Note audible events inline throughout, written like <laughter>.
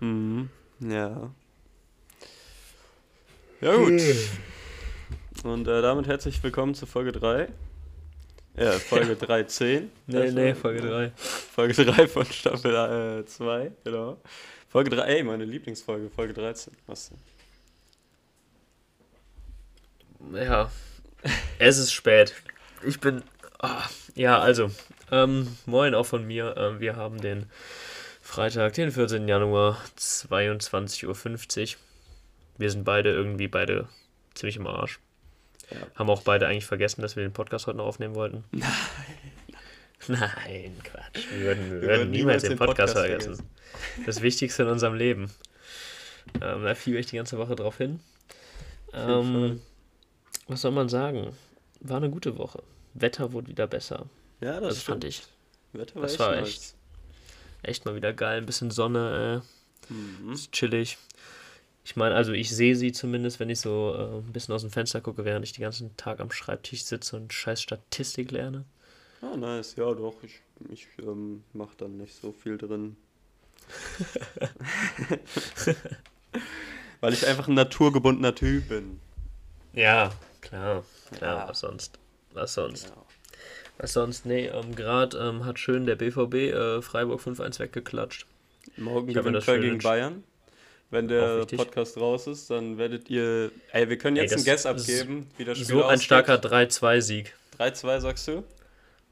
Mhm. Ja. Ja, gut. Und äh, damit herzlich willkommen zu Folge 3. Ja, Folge 13. nee, nee, Folge 3. Folge 3 von Staffel 2, äh, genau. Folge 3, ey, meine Lieblingsfolge, Folge 13. Was denn? Ja, es ist spät. Ich bin. Oh, ja, also, ähm, moin auch von mir. Ähm, wir haben den Freitag, den 14. Januar, 22.50 Uhr. Wir sind beide irgendwie beide ziemlich im Arsch. Ja. Haben auch beide eigentlich vergessen, dass wir den Podcast heute noch aufnehmen wollten. <laughs> Nein. Nein, Quatsch. Wir würden, wir, wir würden niemals den Podcast, Podcast vergessen. vergessen. Das Wichtigste in unserem Leben. Ähm, da fiel ich die ganze Woche drauf hin. Ähm, was soll man sagen? War eine gute Woche. Wetter wurde wieder besser. Ja, das, das fand ich. Wetter war das echt war echt, echt mal wieder geil. Ein bisschen Sonne, äh, Mhm. ist chillig. Ich meine, also ich sehe sie zumindest, wenn ich so äh, ein bisschen aus dem Fenster gucke, während ich den ganzen Tag am Schreibtisch sitze und scheiß Statistik lerne. Ah, nice. Ja, doch. Ich, ich ähm, mach dann nicht so viel drin. <laughs> Weil ich einfach ein naturgebundener Typ bin. Ja, klar. Klar, Ja. was sonst? Was sonst? Ja. Was sonst? Nee, ähm, gerade ähm, hat schön der BVB äh, Freiburg 5-1 weggeklatscht. Morgen gewinnt Köln gegen Bayern. Wenn der. Podcast raus ist, dann werdet ihr. Ey, wir können Ey, jetzt einen das Guess abgeben, wie das Spiel So ein starker 3-2-Sieg. 3-2 sagst du?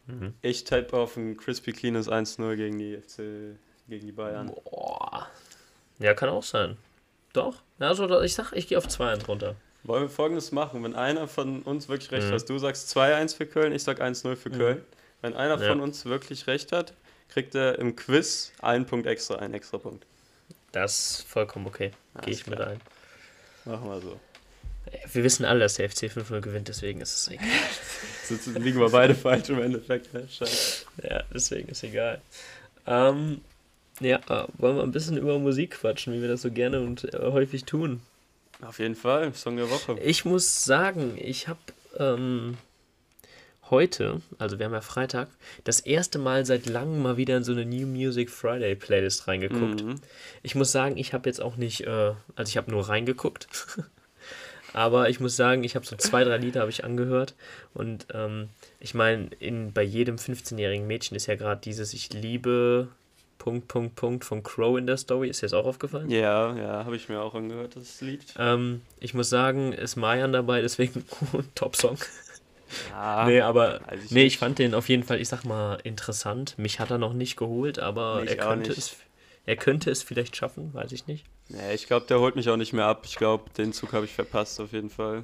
Mhm. Ich tippe auf ein crispy cleanes 1-0 gegen die FC, gegen die Bayern. Boah. Ja, kann auch sein. Doch. Also ich sag, ich gehe auf 2-1 runter. Wollen wir folgendes machen? Wenn einer von uns wirklich recht Mhm. hat, du sagst 2-1 für Köln, ich sag 1-0 für Mhm. Köln. Wenn einer Ja. von uns wirklich recht hat, kriegt er im Quiz einen Punkt extra, einen extra Punkt. Das ist vollkommen okay. Gehe ich mit klar. ein. Machen wir so. Wir wissen alle, dass der FC 5-0 gewinnt, deswegen ist es egal. <laughs> Jetzt liegen wir beide falsch im Endeffekt. ne? Scheiße. Ja, deswegen ist egal. Ähm, ja, äh, wollen wir ein bisschen über Musik quatschen, wie wir das so gerne und äh, häufig tun. Auf jeden Fall, Song der Woche. Ich muss sagen, ich habe ähm, heute, also wir haben ja Freitag, das erste Mal seit langem mal wieder in so eine New Music Friday Playlist reingeguckt. Mhm. Ich muss sagen, ich habe jetzt auch nicht, äh, also ich habe nur reingeguckt. <laughs> Aber ich muss sagen, ich habe so zwei, drei Lieder habe ich angehört. Und ähm, ich meine, in, bei jedem 15-jährigen Mädchen ist ja gerade dieses Ich liebe Punkt, Punkt, Punkt von Crow in der Story. Ist dir das auch aufgefallen? Ja, ja, habe ich mir auch angehört, das Lied. Ähm, ich muss sagen, ist Mayan dabei, deswegen <laughs> Top-Song. Ja, nee, aber ich nee, ich fand den auf jeden Fall, ich sag mal, interessant. Mich hat er noch nicht geholt, aber Mich er könnte, es, er könnte es vielleicht schaffen, weiß ich nicht. Nee, ich glaube, der holt mich auch nicht mehr ab. Ich glaube, den Zug habe ich verpasst auf jeden Fall.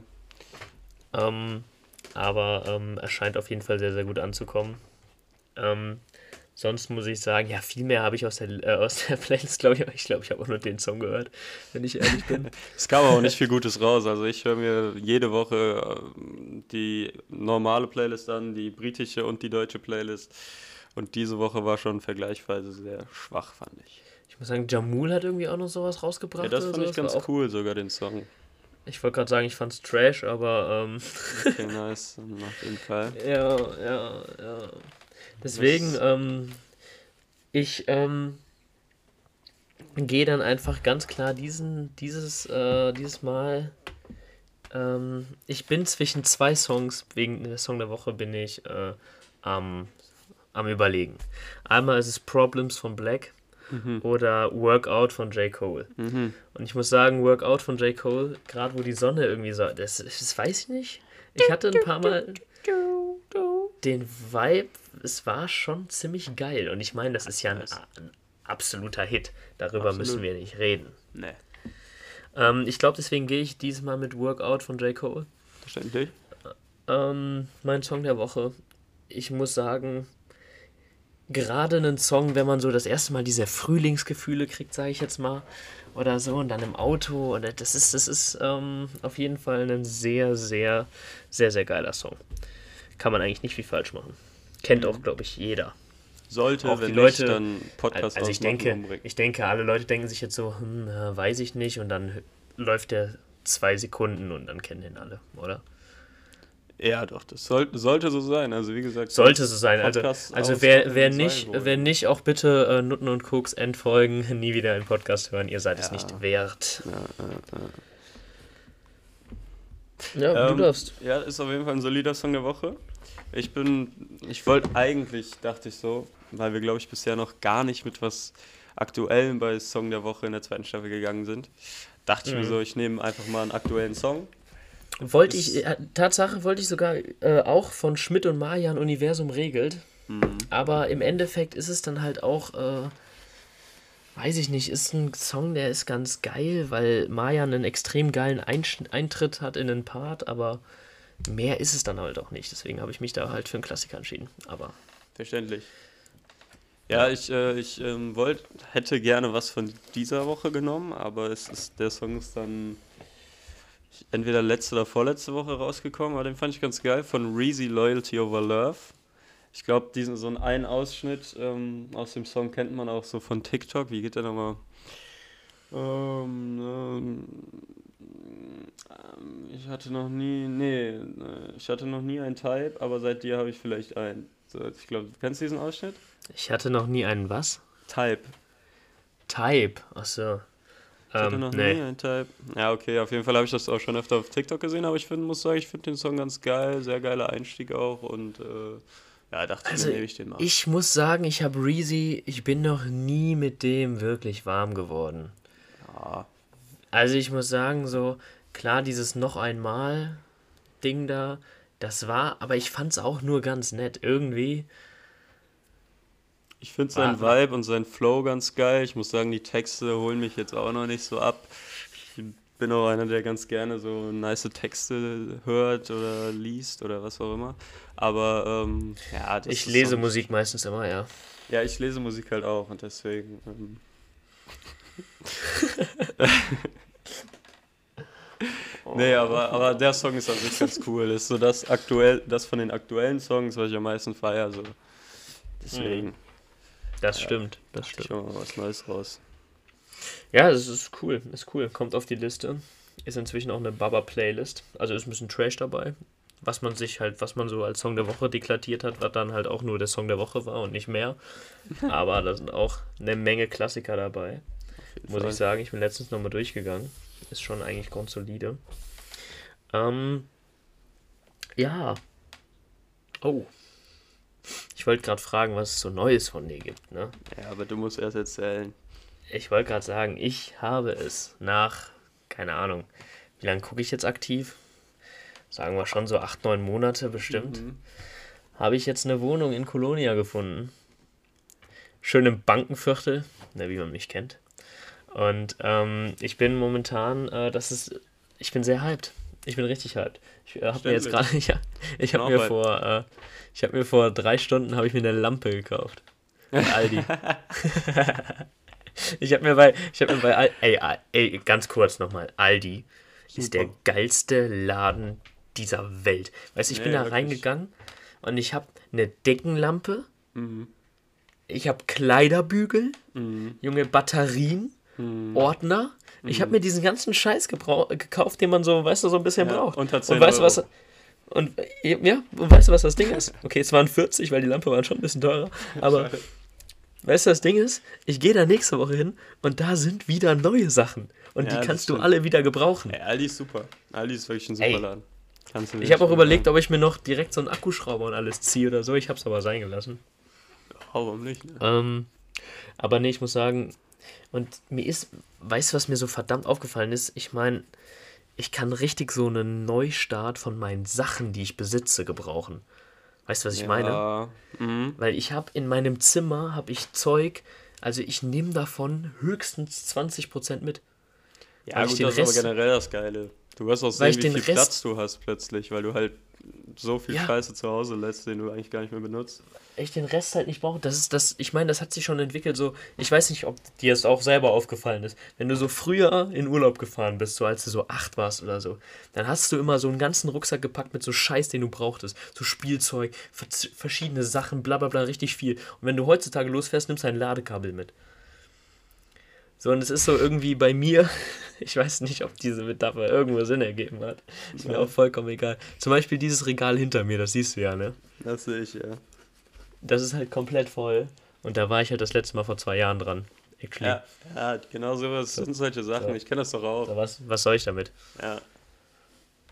Ähm, aber ähm, er scheint auf jeden Fall sehr, sehr gut anzukommen. Ähm, sonst muss ich sagen, ja, viel mehr habe ich aus der, äh, aus der <laughs> Playlist, glaube ich, aber ich glaube, ich habe auch nur den Song gehört, wenn ich ehrlich bin. <laughs> Es kam auch nicht viel Gutes raus. Also ich höre mir jede Woche ähm, die normale Playlist an, die britische und die deutsche Playlist. Und diese Woche war schon vergleichsweise sehr schwach, fand ich. Ich muss sagen, Jamul hat irgendwie auch noch sowas rausgebracht. Ja, das fand ich ganz cool, sogar den Song. Ich wollte gerade sagen, ich fand's Trash, aber ähm, Okay, <laughs> nice, auf jeden Fall. Ja, ja, ja. Deswegen, ähm, ich ähm, gehe dann einfach ganz klar diesen, dieses, äh, dieses Mal. Ähm, ich bin zwischen zwei Songs, wegen der Song der Woche bin ich äh, am, am überlegen. Einmal ist es Problems von Black Mhm. oder Workout von J. Cole. Mhm. Und ich muss sagen, Workout von J. Cole, gerade wo die Sonne irgendwie so, das, das weiß ich nicht. Ich hatte ein paar Mal den Vibe, es war schon ziemlich geil. Und ich meine, das ist ja ein, ein absoluter Hit. Darüber Absolut. müssen wir nicht reden. Nee, Ähm, ich glaube, deswegen gehe ich diesmal mit Workout von J. Cole. verständlich. Ähm, mein Song der Woche. Ich muss sagen, gerade einen Song, wenn man so das erste Mal diese Frühlingsgefühle kriegt, sage ich jetzt mal, oder so, und dann im Auto, oder das ist, das ist ähm, auf jeden Fall ein sehr, sehr, sehr, sehr geiler Song. Kann man eigentlich nicht viel falsch machen. Kennt auch, glaube ich, jeder. Sollte, Auch wenn die nicht, Leute- dann Podcast Also ich denke, umbringen. ich denke, alle Leute denken sich jetzt so, hm, äh, weiß ich nicht, und dann läuft der zwei Sekunden und dann kennen den alle, oder? Ja, doch, das soll, sollte so sein. Also wie gesagt, sollte so sein. Also, also wer, wer, nicht, wer nicht, auch bitte äh, Nutten und Koks entfolgen, <laughs> nie wieder einen Podcast hören. Ihr seid ja. es nicht wert. Ja, ja, ja. ähm, du darfst. Ja, ist auf jeden Fall ein solider Song der Woche. Ich bin, ich wollte eigentlich, dachte ich so, weil wir, glaube ich, bisher noch gar nicht mit was Aktuellem bei Song der Woche in der zweiten Staffel gegangen sind, dachte mhm. ich mir mhm. so, ich nehme einfach mal einen aktuellen Song wollte ich, äh, Tatsache wollte ich sogar äh, auch von Schmidt und Marian Universum regelt. Mhm. Aber im Endeffekt ist es dann halt auch, äh, weiß ich nicht, ist ein Song, der ist ganz geil, weil Marian einen extrem geilen Einsch Eintritt hat in den Part, aber mehr ist es dann halt auch nicht. Deswegen habe ich mich da halt für einen Klassiker entschieden. Aber. Verständlich. Ja, ich, äh, ich ähm, wollt, hätte gerne was von dieser Woche genommen, aber es ist, der Song ist dann entweder letzte oder vorletzte Woche rausgekommen, aber den fand ich ganz geil, von Reezy Loyalty Over Love. Ich glaube, diesen so einen Ausschnitt ähm, aus dem Song kennt man auch so von TikTok. Wie geht der nochmal? Ähm, ähm, ich hatte noch nie, nee, ich hatte noch nie einen Type, aber seit dir habe ich vielleicht einen. So, ich glaube, du kennst diesen Ausschnitt? Ich hatte noch nie einen was? Type. Type, achso. Ich hatte ähm, noch nee. nie einen Type. Ja, okay, auf jeden Fall habe ich das auch schon öfter auf TikTok gesehen, aber ich find, muss sagen, ich finde den Song ganz geil, sehr geiler Einstieg auch und äh, ja, dachte also, ich, nehme ich den mal. Ich muss sagen, ich habe Reezy, ich bin noch nie mit dem wirklich warm geworden. Ja. Also ich muss sagen, so, klar, dieses noch einmal Ding da, das war, aber ich fand es auch nur ganz nett. Irgendwie ich finde seinen Vibe und seinen Flow ganz geil. Ich muss sagen, die Texte holen mich jetzt auch noch nicht so ab. Ich bin auch einer, der ganz gerne so nice Texte hört oder liest oder was auch immer. Aber ähm, ja, Ich lese Musik meistens immer, ja. Ja, ich lese Musik halt auch und deswegen. Ähm <laughs> <laughs> nee, aber, aber der Song ist an sich ganz cool. Das ist so das aktuell, das von den aktuellen Songs, was ich am meisten feiere. So. Deswegen. Mhm. Das ja, stimmt, das stimmt. Schon mal was Neues raus. Ja, das ist cool, ist cool. Kommt auf die Liste. Ist inzwischen auch eine Baba-Playlist. Also ist ein bisschen Trash dabei. Was man sich halt, was man so als Song der Woche deklariert hat, was dann halt auch nur der Song der Woche war und nicht mehr. <laughs> Aber da sind auch eine Menge Klassiker dabei. Muss Fall. ich sagen, ich bin letztens nochmal durchgegangen. Ist schon eigentlich grundsolide. Ähm, ja. Oh, ich wollte gerade fragen, was es so Neues von dir gibt, ne? Ja, aber du musst erst erzählen. Ich wollte gerade sagen, ich habe es nach, keine Ahnung, wie lange gucke ich jetzt aktiv? Sagen wir schon so acht, neun Monate bestimmt. Mhm. Habe ich jetzt eine Wohnung in Kolonia gefunden. Schön im Bankenviertel, ne, wie man mich kennt. Und ähm, ich bin momentan, äh, das ist, ich bin sehr hyped. Ich bin richtig hyped. Ich äh, habe mir jetzt gerade, <laughs> ja, ich habe mir vor, äh, ich habe mir vor drei Stunden habe ich mir eine Lampe gekauft. Bei Aldi. <laughs> ich habe mir bei, ich habe mir bei, Al ey, ey, ganz kurz nochmal, Aldi Super. ist der geilste Laden dieser Welt. Weißt du, ich nee, bin da wirklich. reingegangen und ich habe eine Deckenlampe, mhm. ich habe Kleiderbügel, mhm. junge Batterien, mhm. Ordner. Ich habe mir diesen ganzen Scheiß gekauft, den man so, weißt du, so ein bisschen ja, braucht. Und weißt du was? Und ja, und weißt du, was das Ding ist? <laughs> Okay, es waren 40, weil die Lampe war schon ein bisschen teurer. Aber weißt du, das Ding ist, ich gehe da nächste Woche hin und da sind wieder neue Sachen. Und ja, die kannst du alle wieder gebrauchen. Ey, Aldi ist super. Aldi ist wirklich ein super Ey, Laden. ich habe auch überlegt, ob ich mir noch direkt so einen Akkuschrauber und alles ziehe oder so. Ich habe es aber sein gelassen. warum nicht? Ne? Ähm, aber nee, ich muss sagen, und mir ist, weißt du, was mir so verdammt aufgefallen ist? Ich meine, ich kann richtig so einen Neustart von meinen Sachen, die ich besitze, gebrauchen. Weißt du, was ich ja. meine? Mhm. Weil ich habe in meinem Zimmer habe ich Zeug, also ich nehme davon höchstens 20% mit. Ja, gut, das Rest, ist aber generell das Geile. Du wirst auch sehen, wie viel Rest, Platz du hast plötzlich, weil du halt so viel ja. Scheiße zu Hause lässt, den du eigentlich gar nicht mehr benutzt. Ich den Rest halt nicht brauche. Das ist das, ich meine, das hat sich schon entwickelt. So, ich weiß nicht, ob dir das auch selber aufgefallen ist. Wenn du so früher in Urlaub gefahren bist, so als du so acht warst oder so, dann hast du immer so einen ganzen Rucksack gepackt mit so Scheiß, den du brauchtest. So Spielzeug, verschiedene Sachen, bla bla bla, richtig viel. Und wenn du heutzutage losfährst, nimmst du ein Ladekabel mit. So, und es ist so irgendwie bei mir, <laughs> Ich weiß nicht, ob diese Metapher irgendwo Sinn ergeben hat. Ist mir auch vollkommen egal. Zum Beispiel dieses Regal hinter mir, das siehst du ja, ne? Das sehe ich, ja. Das ist halt komplett voll. Und da war ich halt das letzte Mal vor zwei Jahren dran. Actually. Ja, ja genau sowas sind solche Sachen. So. Ich kenne das doch auch. So, was, was soll ich damit? Ja.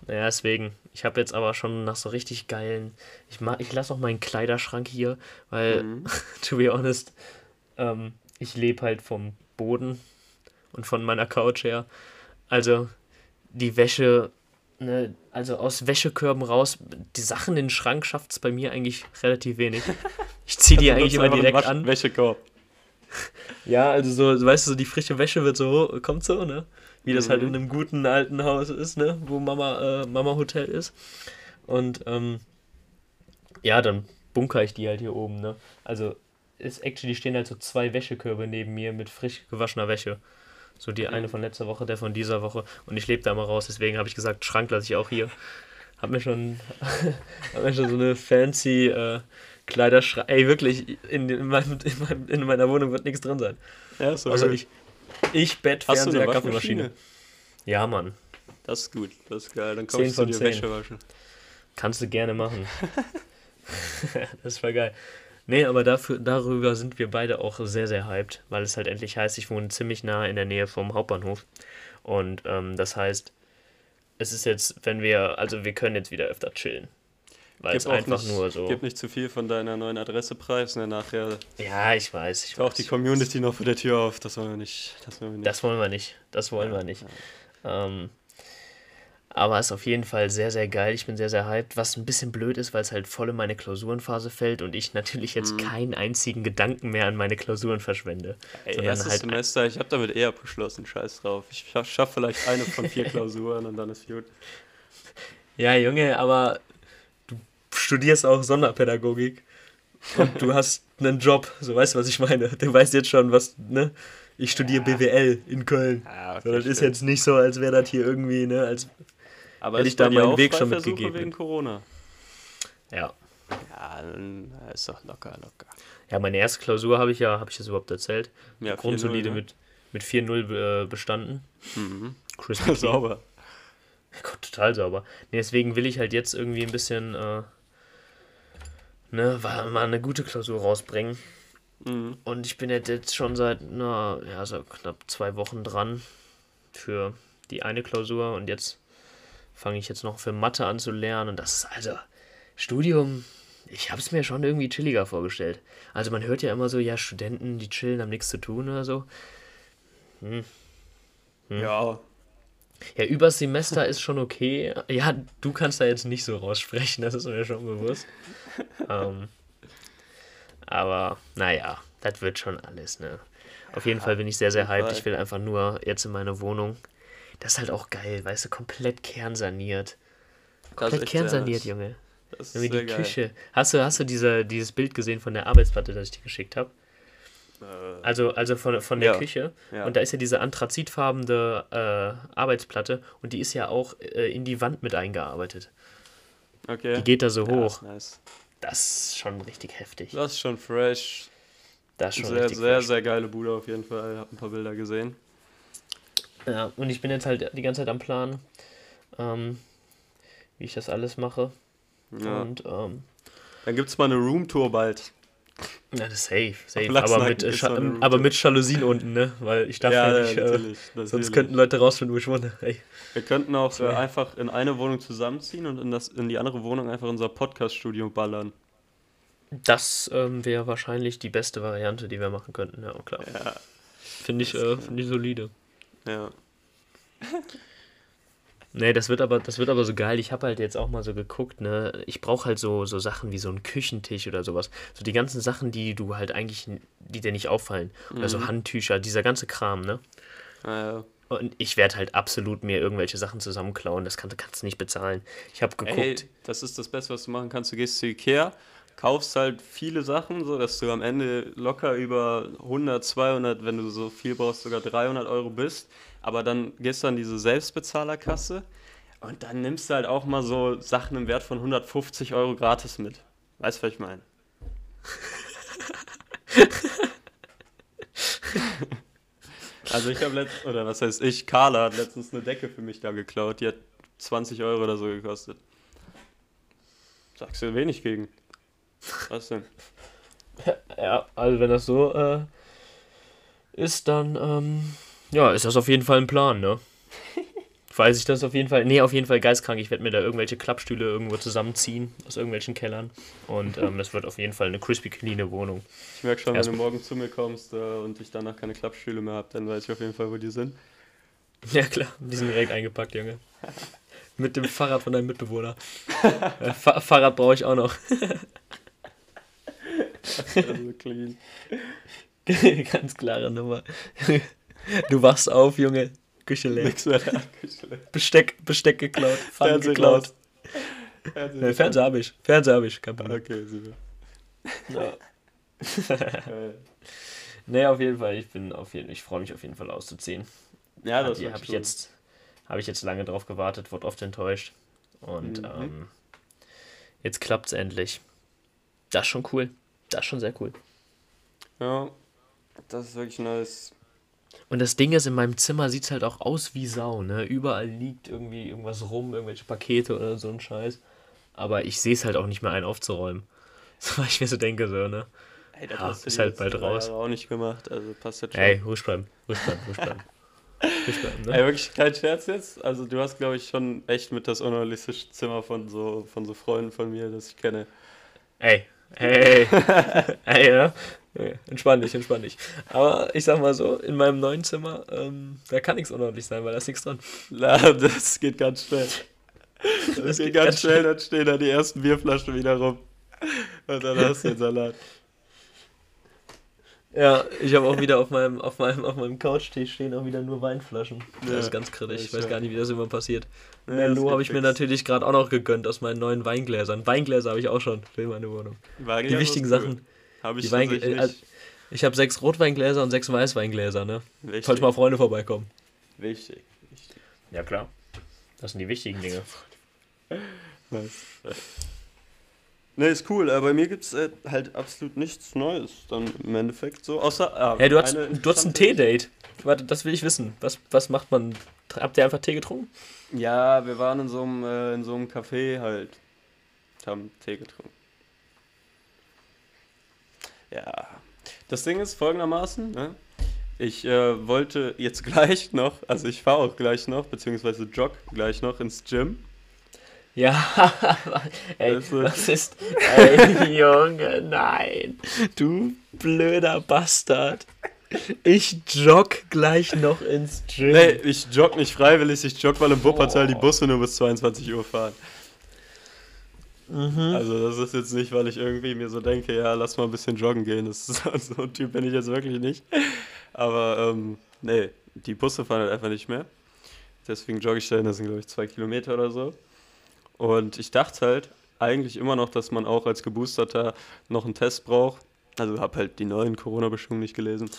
Naja, deswegen. Ich habe jetzt aber schon nach so richtig geilen. Ich, ich lasse auch meinen Kleiderschrank hier, weil, Mhm. <laughs> to be honest, ähm, ich lebe halt vom Boden und von meiner Couch her. Also, die Wäsche, ne, also aus Wäschekörben raus, die Sachen in den Schrank schafft es bei mir eigentlich relativ wenig. Ich ziehe die <laughs> eigentlich immer direkt an. Wäschekorb. <laughs> Ja, also so, weißt du, so die frische Wäsche wird so, kommt so, ne? Wie das halt in einem guten alten Haus ist, ne? Wo Mama, äh, Mama Hotel ist. Und ähm, ja, dann bunker ich die halt hier oben, ne? Also ist actually stehen halt so zwei Wäschekörbe neben mir mit frisch gewaschener Wäsche. So die eine von letzter Woche, der von dieser Woche. Und ich lebe da mal raus, deswegen habe ich gesagt, Schrank lasse ich auch hier. Hab mir schon, <laughs> hab mir schon so eine fancy äh, Kleiderschrank. Ey, wirklich, in, in, meinem, in, meinem, in meiner Wohnung wird nichts drin sein. Ja, so Also ich, ich Bett, Hast Fernseher, Kaffeemaschine. Ja, Mann. Das ist gut, das ist geil. Dann kannst du dir zehn. Wäsche waschen. Kannst du gerne machen. <laughs> <laughs> das war geil. Nee, aber dafür, darüber sind wir beide auch sehr, sehr hyped, weil es halt endlich heißt, ich wohne ziemlich nah in der Nähe vom Hauptbahnhof. Und ähm, das heißt, es ist jetzt, wenn wir, also wir können jetzt wieder öfter chillen. Weil es auch einfach nicht, nur so. Gib nicht zu viel von deiner neuen Adresse preis, ne? Nachher Ja, ich weiß. Ich taucht weiß. die Community noch vor der Tür auf. Das wollen wir nicht. Das wollen wir nicht. Das wollen wir nicht. Das wollen wir nicht. Ähm, aber es ist auf jeden Fall sehr, sehr geil. Ich bin sehr, sehr hyped. Was ein bisschen blöd ist, weil es halt voll in meine Klausurenphase fällt und ich natürlich jetzt Mhm. keinen einzigen Gedanken mehr an meine Klausuren verschwende. Ey, erstes halt Semester, ich habe damit eh abgeschlossen. Scheiß drauf. Ich schaff, schaff vielleicht eine von vier <laughs> Klausuren und dann ist gut. Ja, Junge, aber du studierst auch Sonderpädagogik und du hast einen Job. So weißt du, was ich meine. Du weißt jetzt schon, was, ne? Ich studiere BWL in Köln. Ja, okay, so, das ist stimmt. jetzt nicht so, als wäre das hier irgendwie, ne? Als, Aber hätte ich da meinen Weg schon mitgegeben. wegen Corona. ja. Ja, ist doch locker, locker. Ja, meine erste Klausur habe ich ja, habe ich das überhaupt erzählt? Ja, Grundsolide 4-0, ne? mit, mit 4-0 äh, bestanden. Mhm. Crispy. <laughs> Sauber. Gott, total sauber. Nee, deswegen will ich halt jetzt irgendwie ein bisschen, äh, ne, mal mal eine gute Klausur rausbringen. Mhm. Und ich bin jetzt, jetzt schon seit, na, ja, so knapp zwei Wochen dran für die eine Klausur und jetzt fange ich jetzt noch für Mathe an zu lernen und das ist also Studium. Ich habe es mir schon irgendwie chilliger vorgestellt. Also man hört ja immer so, ja, Studenten, die chillen, haben nichts zu tun oder so. Hm. Ja, Ja, übers Semester ist schon okay. Ja, du kannst da jetzt nicht so raussprechen, das ist mir schon bewusst. ähm, aber naja, das wird schon alles, ne? Auf jeden Fall bin ich sehr, sehr hyped. Ich will einfach nur jetzt in meine Wohnung. Das ist halt auch geil, weißt du, komplett kernsaniert. Komplett kernsaniert. Junge. Das sehr die geil. Küche. Hast du, hast du diese, dieses Bild gesehen von der Arbeitsplatte, das ich dir geschickt habe? Äh, Also, also von, von der Ja, Küche. ja. Und da ist ja diese anthrazitfarbene äh, Arbeitsplatte und die ist ja auch äh, in die Wand mit eingearbeitet. okay. Die geht da so Ja, hoch. nice. Das ist schon richtig heftig. Das ist schon fresh. Das ist schon Sehr, sehr, fresh. sehr geile Bude auf jeden Fall. Hab ein paar Bilder gesehen. Ja, und ich bin jetzt halt die ganze Zeit am Plan, ähm, wie ich das alles mache. Ja. Und ähm, Dann gibt's mal eine Roomtour bald. ja, das ist safe, safe. Aber mit, äh, aber mit Jalousien unten, ne? Weil ich darf ja, nicht. Äh, natürlich. sonst könnten Leute rausfinden, wo ich wohne. Ey. Wir könnten auch äh, einfach in eine Wohnung zusammenziehen und in, das, in die andere Wohnung einfach unser Podcast-Studio ballern. Das ähm, wäre wahrscheinlich die beste Variante, die wir machen könnten, ja, klar. Ja. Finde ich, äh, find ich solide. Ja. <laughs> Nee, das wird aber, das wird aber so geil. Ich habe halt jetzt auch mal so geguckt, ne? Ich brauche halt so, so Sachen wie so einen Küchentisch oder sowas. So die ganzen Sachen, die du halt eigentlich, die dir nicht auffallen. Oder so Handtücher, dieser ganze Kram, ne? Äh, Und ich werde halt absolut mir irgendwelche Sachen zusammenklauen. Das kann, kannst du nicht bezahlen. Ich habe geguckt. ey, das ist das Beste, was du machen kannst. Du gehst zu Ikea, kaufst halt viele Sachen, so dass du am Ende locker über 100, 200, wenn du so viel brauchst, sogar 300 Euro bist. Aber dann gehst du an diese Selbstbezahlerkasse und dann nimmst du halt auch mal so Sachen im Wert von 150 Euro gratis mit. Weißt du, was ich meine? <laughs> Also ich habe letztens, oder was heißt ich, Carla hat letztens eine Decke für mich da geklaut. Die hat 20 Euro oder so gekostet. Sagst du wenig gegen? Was denn? <laughs> Ja, also wenn das so äh, ist, dann ähm, ja, ist das auf jeden Fall ein Plan, ne? <laughs> Weiß ich das auf jeden Fall. Nee, auf jeden Fall geistkrank. Ich werde mir da irgendwelche Klappstühle irgendwo zusammenziehen aus irgendwelchen Kellern. Und ähm, <laughs> das wird auf jeden Fall eine crispy cleane Wohnung. Ich merke schon, Erst wenn du morgen zu mir kommst äh, und ich danach keine Klappstühle mehr habe, dann weiß ich auf jeden Fall, wo die sind. Ja klar, die sind direkt eingepackt, Junge. Mit dem Fahrrad von deinem Mitbewohner. äh, Fa Fahrrad brauche ich auch noch. Also clean. <laughs> Ganz klare Nummer. Du wachst auf, Junge. Küche leer. <laughs> Besteck, Besteck geklaut. Pfannen geklaut. Fernseher, nee, Fernseher habe ich. Fernseher habe ich. Kein Problem. Okay, super. Ja. <laughs> nee, auf jeden Fall. Ich bin auf jeden Ich freue mich auf jeden Fall auszuziehen. Ja, das habe ich jetzt habe ich jetzt lange drauf gewartet, wurde oft enttäuscht. Und mhm. ähm, jetzt klappt es endlich. Das ist schon cool. Das ist schon sehr cool. Ja, das ist wirklich nice. Und das Ding ist, in meinem Zimmer sieht es halt auch aus wie Sau, ne? Überall liegt irgendwie irgendwas rum, irgendwelche Pakete oder so ein Scheiß. Aber ich sehe es halt auch nicht mehr ein aufzuräumen. <laughs> So, weil ich mir so denke, so, ne? Ey, das ja, ist halt bald raus. auch nicht gemacht, also passt jetzt schon. Ey, ruhig bleiben, ruhig bleiben, ruhig <laughs> bleiben. ne? Ey, wirklich kein Scherz jetzt. Also du hast, glaube ich, schon echt mit das unrealistische Zimmer von so, von so Freunden von mir, das ich kenne. Ey, ey, ey, ne? Entspann dich, entspann dich. Aber ich sag mal so, in meinem neuen Zimmer, ähm, da kann nichts unordentlich sein, weil da ist nichts dran. Na, das geht ganz schnell. Das, das geht, geht, ganz, ganz schnell, schnell, dann stehen da die ersten Bierflaschen wieder rum. Und dann hast du den Salat. Ja, ich habe auch wieder auf meinem, auf meinem, auf meinem Couchtisch stehen auch wieder nur Weinflaschen. Das ja, ist ganz kritisch. Ich weiß gar nicht, wie das immer passiert. Ja, Merlot habe ich mir natürlich gerade auch noch gegönnt aus meinen neuen Weingläsern. Weingläser habe ich auch schon für meine Wohnung. Weingläser die wichtigen Sachen. Habe ich die Wein äh, Ich habe sechs Rotweingläser und sechs Weißweingläser, ne? Wichtig. Falls mal Freunde vorbeikommen. Wichtig. Wichtig. Ja, klar. Das sind die wichtigen Dinge. <laughs> Was? Ne, ist cool, aber bei mir gibt es äh, halt absolut nichts Neues dann im Endeffekt so. Außer. Ah, hey, du hast, du hast ein Tee-Date. Warte, das will ich wissen. Was, was macht man? Habt ihr einfach Tee getrunken? Ja, wir waren in so einem, äh, in so einem Café halt. Haben Tee getrunken. Ja. Das Ding ist folgendermaßen, ne? Ich äh, wollte jetzt <laughs> gleich noch, also ich fahre auch gleich noch, beziehungsweise jog gleich noch ins Gym. <laughs> Ja, <laughs> ey, also. was ist. Ey, <laughs> Junge, nein. Du blöder Bastard. Ich jogg gleich noch ins Gym. Nee, ich jogg nicht freiwillig, ich jogg, weil im Wuppertal oh. die Busse nur bis 22 Uhr fahren. Mhm. Also das ist jetzt nicht, weil ich irgendwie mir so denke, ja, lass mal ein bisschen joggen gehen. Das ist, so ein Typ bin ich jetzt wirklich nicht. Aber ähm, nee, die Busse fahren halt einfach nicht mehr. Deswegen jogge ich dahin, das sind glaube ich zwei Kilometer oder so. Und ich dachte halt eigentlich immer noch, dass man auch als Geboosterter noch einen Test braucht. Also habe halt die neuen Corona-Bestimmungen nicht gelesen.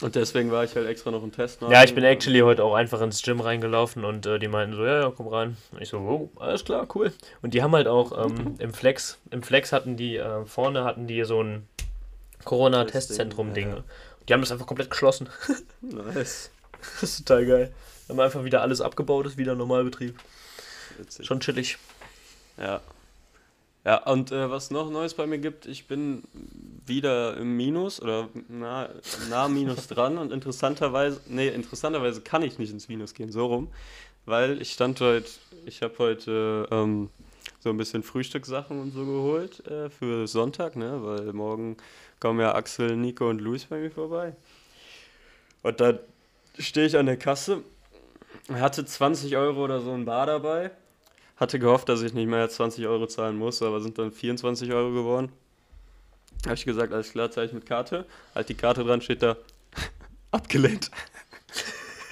Und deswegen war ich halt extra noch einen Test machen. Ja, ich bin actually heute auch einfach ins Gym reingelaufen und äh, die meinten so, ja, ja, komm rein. Und ich so, oh, alles klar, cool. Und die haben halt auch ähm, im Flex, im Flex hatten die, äh, vorne hatten die so ein Corona-Testzentrum-Ding. Ja. Die haben das einfach komplett geschlossen. nice. <laughs> Das ist total geil. Haben einfach wieder alles abgebaut, ist wieder Normalbetrieb. Witzig. Schon chillig. Ja. Ja, und äh, was noch Neues bei mir gibt, ich bin wieder im Minus oder nah, nah Minus <laughs> dran und interessanterweise, nee, interessanterweise kann ich nicht ins Minus gehen, so rum, weil ich stand heute, ich habe heute ähm, so ein bisschen Frühstückssachen und so geholt äh, für Sonntag, ne, weil morgen kommen ja Axel, Nico und Luis bei mir vorbei. Und da stehe ich an der Kasse, hatte 20 Euro oder so ein Bar dabei hatte gehofft, dass ich nicht mehr als 20 Euro zahlen muss, aber sind dann 24 Euro geworden. Habe ich gesagt, alles klar, zahle ich mit Karte. Halt die Karte dran, steht da <laughs> abgelehnt.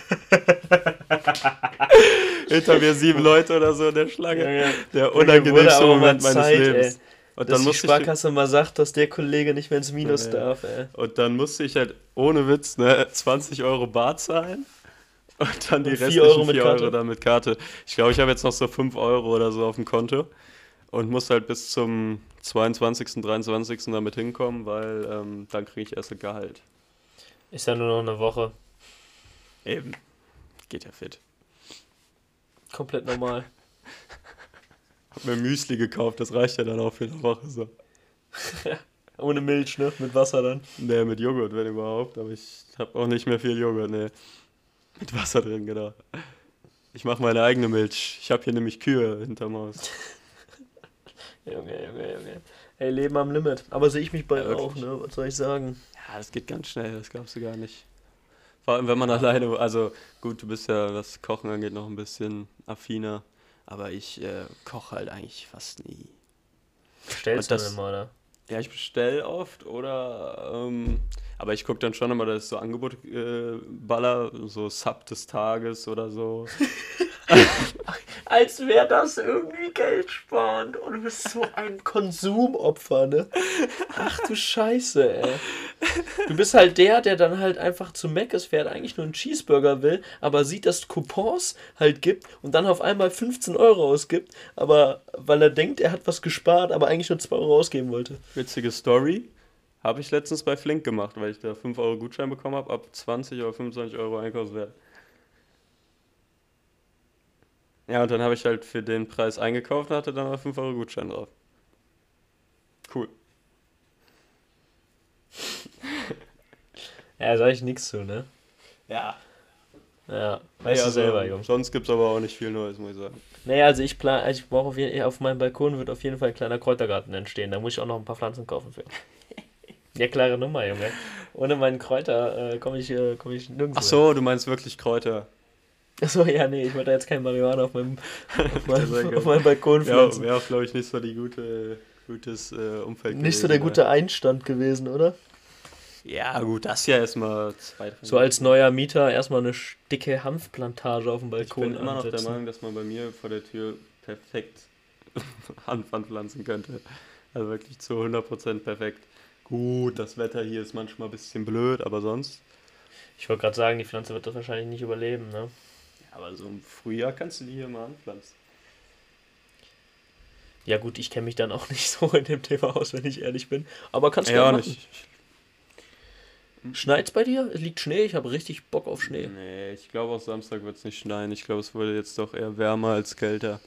<laughs> Hinter mir sieben Leute oder so in der Schlange. Ja, ja. Der unangenehmste Moment meines Zeit, Lebens. Ey. Und dass dann die Sparkasse ich, mal sagt, dass der Kollege nicht mehr ins Minus ja. darf. Ey. Und dann musste ich halt ohne Witz ne, 20 Euro Bar zahlen und dann die und restlichen 4 Euro, mit Euro dann mit Karte. Ich glaube, ich habe jetzt noch so 5 Euro oder so auf dem Konto und muss halt bis zum 22., 23. damit hinkommen, weil ähm, dann kriege ich erst ein Gehalt. Ist ja nur noch eine Woche. Eben. Geht ja fit. Komplett normal. <laughs> Hab mir Müsli gekauft, das reicht ja dann auch für eine Woche so. <laughs> Ohne Milch, ne? Mit Wasser dann. Nee, mit Joghurt, wenn überhaupt, aber ich habe auch nicht mehr viel Joghurt, nee. Mit Wasser drin, genau. Ich mache meine eigene Milch. Ich habe hier nämlich Kühe hinterm Haus. <laughs> Junge, Junge, Junge. Ey, Leben am Limit. Aber sehe ich mich bald Ja, auch, ne? Was soll ich sagen? Ja, das geht ganz schnell, das glaubst du gar nicht. Vor allem, wenn man alleine, also gut, du bist ja, was Kochen angeht, noch ein bisschen affiner, aber ich äh, koche halt eigentlich fast nie. Stellst Und du das- denn mal, oder? Ja, ich bestelle oft oder, ähm, aber ich gucke dann schon immer, dass ich so Angebot äh, baller, so Sub des Tages oder so. <laughs> Als wäre das irgendwie geldsparend. Und du bist so ein Konsumopfer, ne? Ach du Scheiße, ey. Du bist halt der, der dann halt einfach zu Mc's fährt, eigentlich nur einen Cheeseburger will, aber sieht, dass es Coupons halt gibt und dann auf einmal 15 Euro ausgibt, aber weil er denkt, er hat was gespart, aber eigentlich nur 2 Euro ausgeben wollte. Witzige Story. Habe ich letztens bei Flink gemacht, weil ich da 5 Euro Gutschein bekommen habe, ab 20 oder 25 Euro Einkaufswert. Ja, und dann habe ich halt für den Preis eingekauft und hatte dann noch 5 Euro Gutschein drauf. Cool. Ja, sag ich nichts zu, ne? Ja. Ja, weißt du selber, Junge. Sonst gibt es aber auch nicht viel Neues, muss ich sagen. Naja, also ich plan, ich brauche auf, jeden- auf meinem Balkon wird auf jeden Fall ein kleiner Kräutergarten entstehen. Da muss ich auch noch ein paar Pflanzen kaufen für. <laughs> Ja, klare Nummer, Junge. Ohne meinen Kräuter äh, komme ich, äh, komm ich nirgends. Ach so, du meinst wirklich Kräuter. Achso, ja, nee, ich wollte jetzt kein Marihuana auf meinem, <laughs> auf meinem, auf meinem Balkon Ja, pflanzen. wäre auch, glaube ich, nicht so die gute, gutes äh, Umfeld Nicht so der gute Einstand gewesen, oder? Ja, gut, das ja erstmal zwei. So als neuer Mieter erstmal eine dicke Hanfplantage auf dem Ich Balkon bin immer noch der ansetzen. Meinung, dass man bei mir vor der Tür perfekt <laughs> Hanf anpflanzen könnte. Also wirklich zu 100% perfekt. Gut, das Wetter hier ist manchmal ein bisschen blöd, aber sonst. Ich wollte gerade sagen, die Pflanze wird das wahrscheinlich nicht überleben, ne? Aber so im Frühjahr kannst du die hier mal anpflanzen. Ja gut, ich kenne mich dann auch <laughs> nicht so in dem Thema aus, wenn ich ehrlich bin. Aber kannst du Ja, ja auch machen. nicht. Schneit's bei dir? Es liegt Schnee, ich habe richtig Bock auf Schnee. Nee, ich glaube auch Samstag wird es nicht schneien. Ich glaube, es wurde jetzt doch eher wärmer als kälter.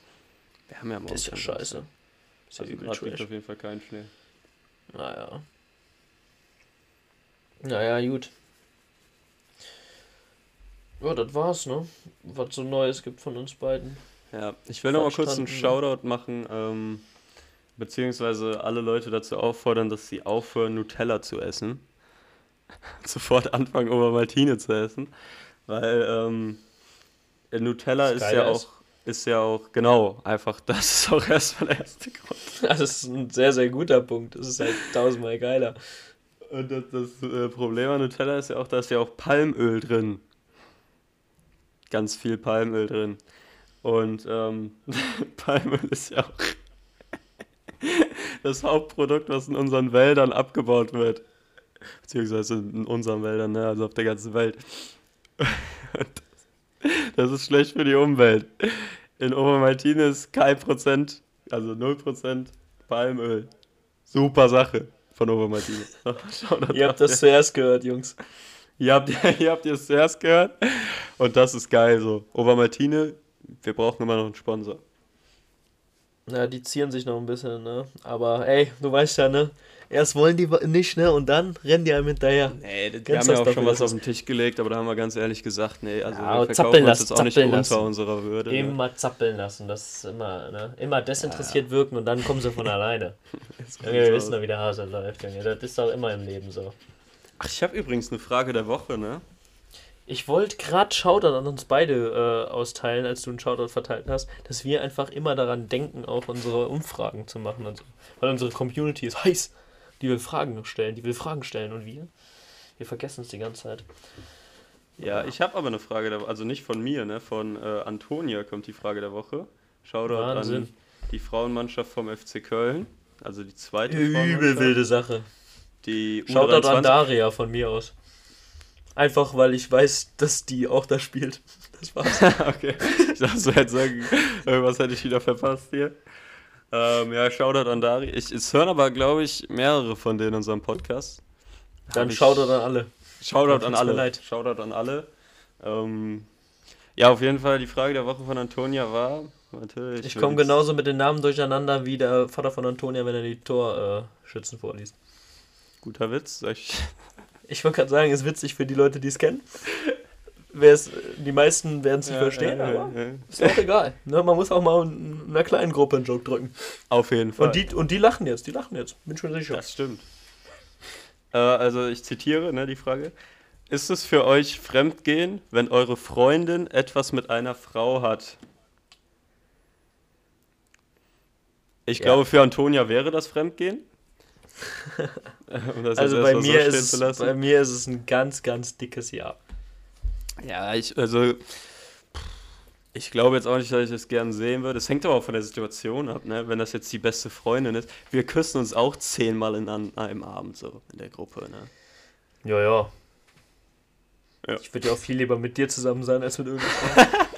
Wir haben ja morgen Das ist ja scheiße. Das ist ja Also übel trash. auf jeden Fall kein Schnee. Naja. Naja, gut. Ja, das war's, ne? Was so Neues gibt von uns beiden. Ja, ich will noch mal kurz einen. Shoutout machen, ähm, beziehungsweise alle Leute dazu auffordern, dass sie aufhören, Nutella zu essen. <laughs> Sofort anfangen, Obermaltine zu essen. Weil ähm, äh, Nutella ist ja geiler auch, ist. ist ja auch, genau, einfach, <laughs> das ist auch erstmal der erste Grund. Das ist ein sehr, sehr guter Punkt. Das ist halt tausendmal geiler. Und das, das äh, Problem an Nutella ist ja auch, da ist ja auch Palmöl drin. Ganz viel Palmöl drin. Und ähm, <laughs> Palmöl ist ja auch <laughs> das Hauptprodukt, was in unseren Wäldern abgebaut wird. Beziehungsweise in unseren Wäldern, ne? also auf der ganzen Welt. Das ist schlecht für die Umwelt. In Obermaltine ist kein Prozent, also 0% Palmöl. Super Sache von Obermaltine. <laughs> Shoutout Ihr habt das zuerst gehört, Jungs. Ihr habt, <laughs> ihr habt es zuerst gehört. Und das ist geil so. Obermaltine, wir brauchen immer noch einen Sponsor. Ja, die zieren sich noch ein bisschen, ne? Aber ey, du weißt ja, ne? Erst wollen die nicht, ne? Und dann rennen die einem hinterher. Nee, wir Ganz haben ja auch schon was auf den Tisch gelegt, aber da haben wir ganz ehrlich gesagt, nee, also Ja, wir verkaufen uns jetzt auch nicht unter lassen. unserer Würde. Ne? Immer zappeln lassen, das ist immer, ne? Immer desinteressiert wirken und dann kommen sie von <laughs> alleine. Junge, wir wissen doch, wie der Hase läuft, Junge. Das ist doch immer im Leben so. Ach, ich habe übrigens eine Frage der Woche, ne? Ich wollte gerade Shoutout an uns beide äh, austeilen, als du einen Shoutout verteilt hast, dass wir einfach immer daran denken, auch unsere Umfragen zu machen und so. Weil unsere Community ist heiß. Die will Fragen stellen, die will Fragen stellen und wir? Wir vergessen es die ganze Zeit. Ja, ich habe aber eine Frage der also nicht von mir, ne? Von äh, Antonia kommt die Frage der Woche. Shoutout Wahnsinn. an die Frauenmannschaft vom FC Köln, also die zweite Übel wilde Sache. Die Shoutout an U23 Daria von mir aus. Einfach weil ich weiß, dass die auch da spielt. Das war's. <laughs> okay. Ich dachte, du hättest sagen, irgendwas hätte ich wieder verpasst hier. Ähm, ja, Shoutout an Dari. Ich, es hören aber, glaube ich, mehrere von denen in unserem Podcast. Dann Shoutout an alle. Shoutout an alle. Leid. Shoutout an alle. Ähm, ja, auf jeden Fall, die Frage der Woche von Antonia war. Natürlich. Ich komme genauso mit den Namen durcheinander wie der Vater von Antonia, wenn er die Torschützen äh, vorliest. Guter Witz. Ich, ich wollte gerade sagen, ist witzig für die Leute, die es kennen. Die meisten werden es nicht ja, verstehen, ja, aber ja, ist auch egal. Ne, man muss auch mal in einer kleinen Gruppe einen Joke drücken. Auf jeden Fall. Und die, und die lachen jetzt, die lachen jetzt, bin schon sicher. Das stimmt. Äh, also ich zitiere ne, die Frage. Ist es für euch Fremdgehen, wenn eure Freundin etwas mit einer Frau hat? Ich glaube, für Antonia wäre das Fremdgehen. <laughs> um also bei mir, ist, bei mir ist es ein ganz, ganz dickes Ja. Ja, ich, also, ich glaube jetzt auch nicht, dass ich das gern sehen würde. Es hängt aber auch von der Situation ab, ne? Wenn das jetzt die beste Freundin ist. Wir küssen uns auch zehnmal in einem Abend so in der Gruppe, ne? Ja, ja. ja. Ich würde ja auch viel lieber mit dir zusammen sein, als mit irgendjemandem. <laughs>